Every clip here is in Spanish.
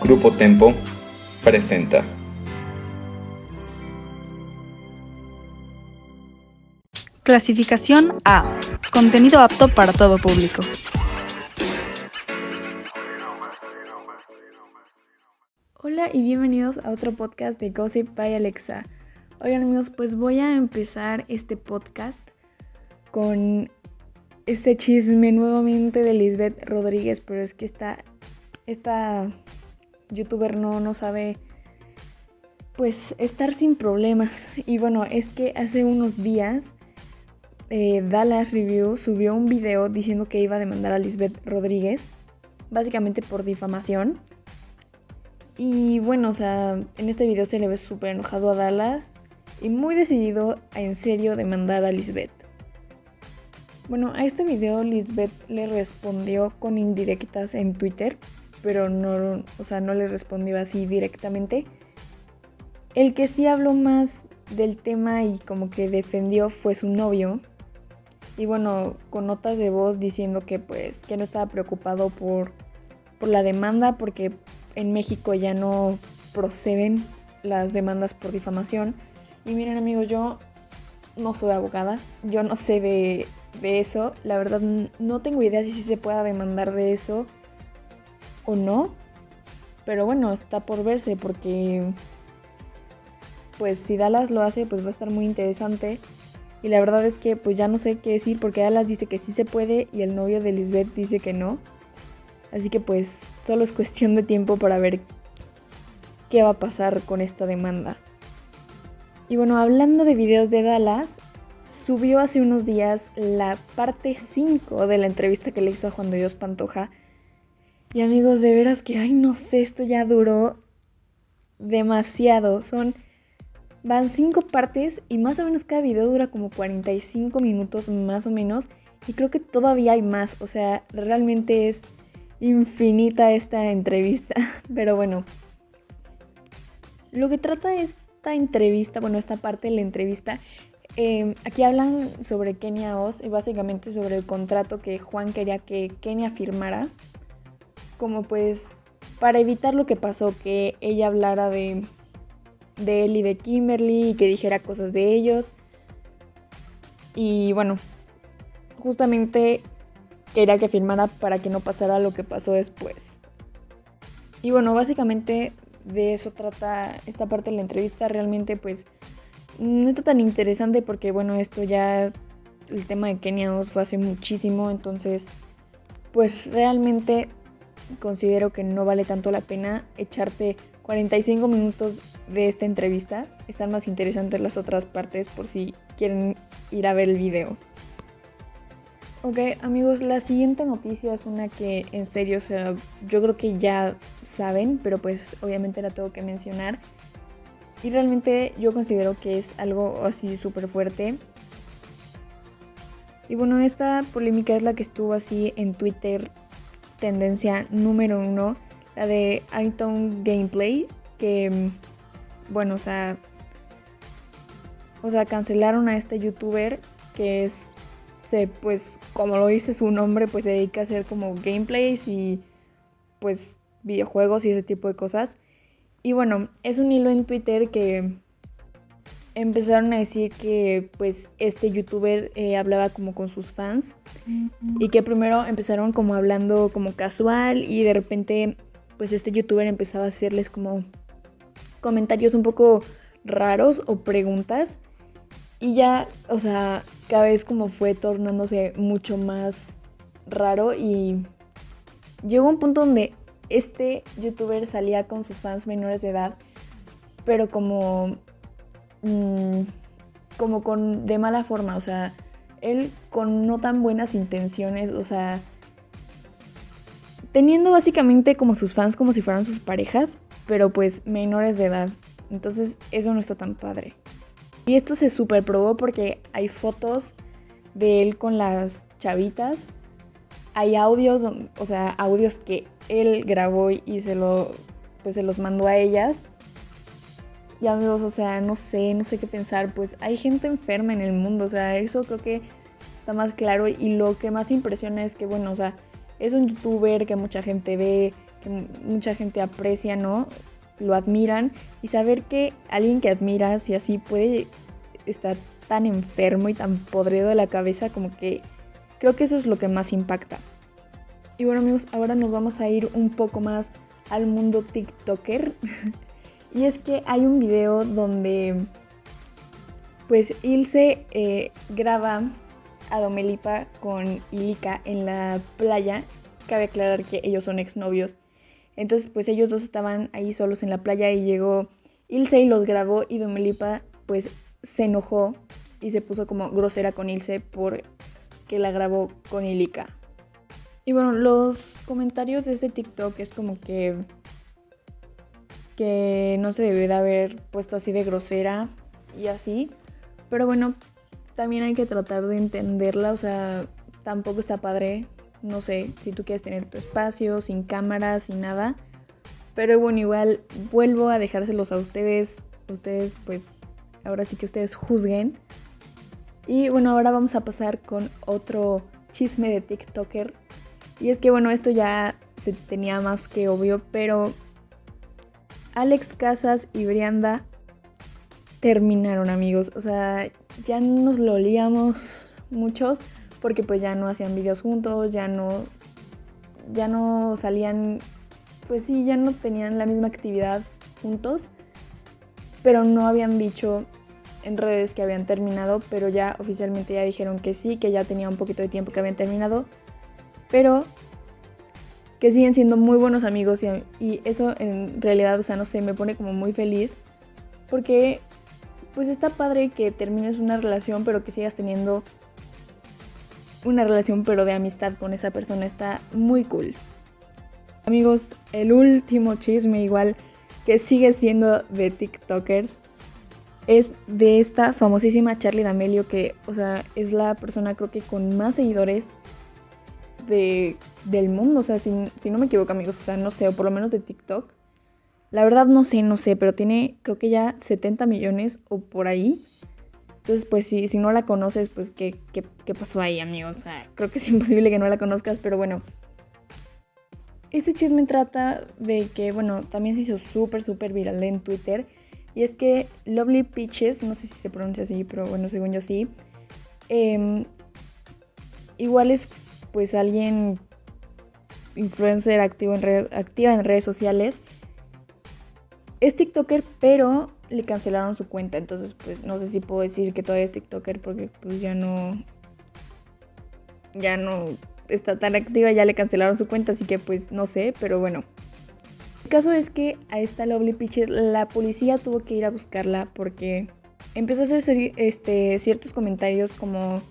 Grupo Tempo presenta. Clasificación A. Contenido apto para todo público. Hola y bienvenidos a otro podcast de Gossip by Alexa. Oigan amigos, pues voy a empezar este podcast con este chisme nuevamente de Lisbeth Rodríguez, pero es que esta, esta youtuber no, no sabe pues estar sin problemas. Y bueno, es que hace unos días eh, Dallas Review subió un video diciendo que iba a demandar a Lisbeth Rodríguez, básicamente por difamación. Y bueno, o sea, en este video se le ve súper enojado a Dallas y muy decidido a en serio demandar a Lisbeth. Bueno, a este video Lisbeth le respondió con indirectas en Twitter, pero no, o sea, no le respondió así directamente. El que sí habló más del tema y como que defendió fue su novio. Y bueno, con notas de voz diciendo que pues que no estaba preocupado por, por la demanda porque en México ya no proceden las demandas por difamación. Y miren amigos, yo no soy abogada, yo no sé de, de eso. La verdad no tengo idea si se pueda demandar de eso o no. Pero bueno, está por verse porque pues si Dallas lo hace pues va a estar muy interesante. Y la verdad es que pues ya no sé qué decir porque Dallas dice que sí se puede y el novio de Lisbeth dice que no. Así que pues solo es cuestión de tiempo para ver qué va a pasar con esta demanda. Y bueno, hablando de videos de Dallas, subió hace unos días la parte 5 de la entrevista que le hizo a Juan de Dios Pantoja. Y amigos, de veras que, ay, no sé, esto ya duró demasiado. Son, van 5 partes y más o menos cada video dura como 45 minutos más o menos. Y creo que todavía hay más, o sea, realmente es infinita esta entrevista. Pero bueno, lo que trata es esta entrevista, bueno, esta parte de la entrevista, eh, aquí hablan sobre Kenia Oz y básicamente sobre el contrato que Juan quería que Kenia firmara, como pues para evitar lo que pasó, que ella hablara de, de él y de Kimberly y que dijera cosas de ellos. Y bueno, justamente quería que firmara para que no pasara lo que pasó después. Y bueno, básicamente de eso trata esta parte de la entrevista. Realmente pues no está tan interesante porque bueno, esto ya, el tema de Kenia fue hace muchísimo, entonces pues realmente considero que no vale tanto la pena echarte 45 minutos de esta entrevista. Están más interesantes las otras partes por si quieren ir a ver el video. Ok, amigos, la siguiente noticia es una que en serio, o sea, yo creo que ya saben, pero pues obviamente la tengo que mencionar. Y realmente yo considero que es algo así súper fuerte. Y bueno, esta polémica es la que estuvo así en Twitter, tendencia número uno, la de iTunes Gameplay, que, bueno, o sea, o sea, cancelaron a este youtuber que es, se, pues, como lo dice su nombre, pues se dedica a hacer como gameplays y, pues, videojuegos y ese tipo de cosas. Y bueno, es un hilo en Twitter que empezaron a decir que pues este youtuber eh, hablaba como con sus fans y que primero empezaron como hablando como casual y de repente pues este youtuber empezaba a hacerles como comentarios un poco raros o preguntas y ya, o sea, cada vez como fue tornándose mucho más raro y llegó un punto donde este youtuber salía con sus fans menores de edad, pero como, mmm, como con de mala forma, o sea, él con no tan buenas intenciones, o sea, teniendo básicamente como sus fans como si fueran sus parejas, pero pues menores de edad. Entonces eso no está tan padre. Y esto se super probó porque hay fotos de él con las chavitas. Hay audios, o sea, audios que él grabó y se lo pues se los mandó a ellas. Y amigos, o sea, no sé, no sé qué pensar, pues hay gente enferma en el mundo, o sea, eso creo que está más claro y lo que más impresiona es que bueno, o sea, es un youtuber que mucha gente ve, que mucha gente aprecia, ¿no? Lo admiran y saber que alguien que admiras y así puede estar tan enfermo y tan podrido de la cabeza como que creo que eso es lo que más impacta. Y bueno amigos, ahora nos vamos a ir un poco más al mundo TikToker. y es que hay un video donde pues Ilse eh, graba a Domelipa con Ilika en la playa. Cabe aclarar que ellos son exnovios. Entonces pues ellos dos estaban ahí solos en la playa y llegó Ilse y los grabó y Domelipa pues se enojó y se puso como grosera con Ilse por que la grabó con Ilika. Y bueno, los comentarios de ese TikTok es como que que no se debe de haber puesto así de grosera y así. Pero bueno, también hay que tratar de entenderla, o sea, tampoco está padre, no sé, si tú quieres tener tu espacio, sin cámaras, sin nada. Pero bueno, igual vuelvo a dejárselos a ustedes, ustedes pues, ahora sí que ustedes juzguen. Y bueno, ahora vamos a pasar con otro chisme de TikToker. Y es que bueno, esto ya se tenía más que obvio, pero Alex Casas y Brianda terminaron, amigos. O sea, ya nos lo olíamos muchos porque pues ya no hacían videos juntos, ya no ya no salían pues sí, ya no tenían la misma actividad juntos, pero no habían dicho en redes que habían terminado, pero ya oficialmente ya dijeron que sí, que ya tenía un poquito de tiempo que habían terminado, pero que siguen siendo muy buenos amigos y, eso en realidad, o sea, no sé, me pone como muy feliz porque pues está padre que termines una relación pero que sigas teniendo una relación pero de amistad con esa persona, está muy cool. Amigos, el último chisme igual que sigue siendo de TikTokers es de esta famosísima Charlie D'Amelio que, o sea, es la persona creo que con más seguidores del mundo, o sea, si, no me equivoco amigos, o sea, no sé, o por lo menos de TikTok. La verdad no sé, no sé, pero tiene creo que ya 70 millones o por ahí. Entonces, pues si, si no la conoces, pues ¿qué, ¿qué, qué, pasó ahí, amigos? O sea, creo que es imposible que no la conozcas, pero bueno. Este chisme trata de que, bueno, también se hizo súper, súper viral en Twitter. Y es que Lovely Peaches, no sé si se pronuncia así, pero bueno, según yo sí. Em, igual es pues alguien influencer activo en activa en redes sociales. Es TikToker, pero le cancelaron su cuenta. Entonces, pues no sé si puedo decir que todavía es TikToker porque pues ya no. Ya no está tan activa, ya le cancelaron su cuenta, así que pues no sé, pero bueno. El caso es que a esta Lovely Peaches la policía tuvo que ir a buscarla porque empezó a hacer este, ciertos comentarios como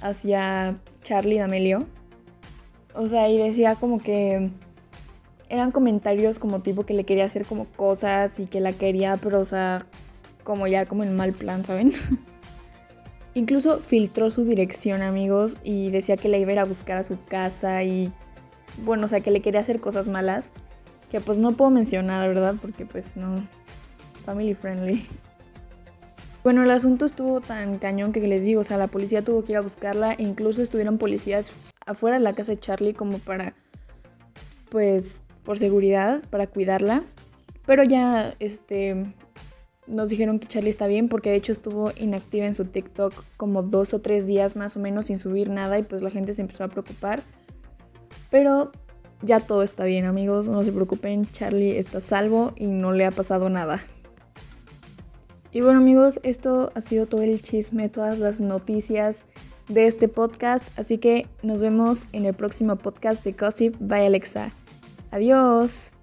hacia Charlie D'Amelio. O sea, y decía como que eran comentarios como tipo que le quería hacer como cosas y que la quería, pero o sea, como ya como en mal plan, ¿saben? Incluso filtró su dirección, amigos, y decía que la iba a ir a buscar a su casa y bueno, o sea, que le quería hacer cosas malas, que pues no puedo mencionar, ¿verdad? Porque pues no, family friendly. Bueno, el asunto estuvo tan cañón que les digo, o sea, la policía tuvo que ir a buscarla, incluso estuvieron policías afuera de la casa de Charlie como para, pues, por seguridad, para cuidarla. Pero ya, este, nos dijeron que Charlie está bien porque de hecho estuvo inactiva en su TikTok como dos o tres días más o menos sin subir nada y pues la gente se empezó a preocupar. Pero ya todo está bien amigos, no se preocupen, Charlie está salvo y no le ha pasado nada. Y bueno amigos, esto ha sido todo el chisme, todas las noticias de este podcast, así que nos vemos en el próximo podcast de Gossip by Alexa. Adiós.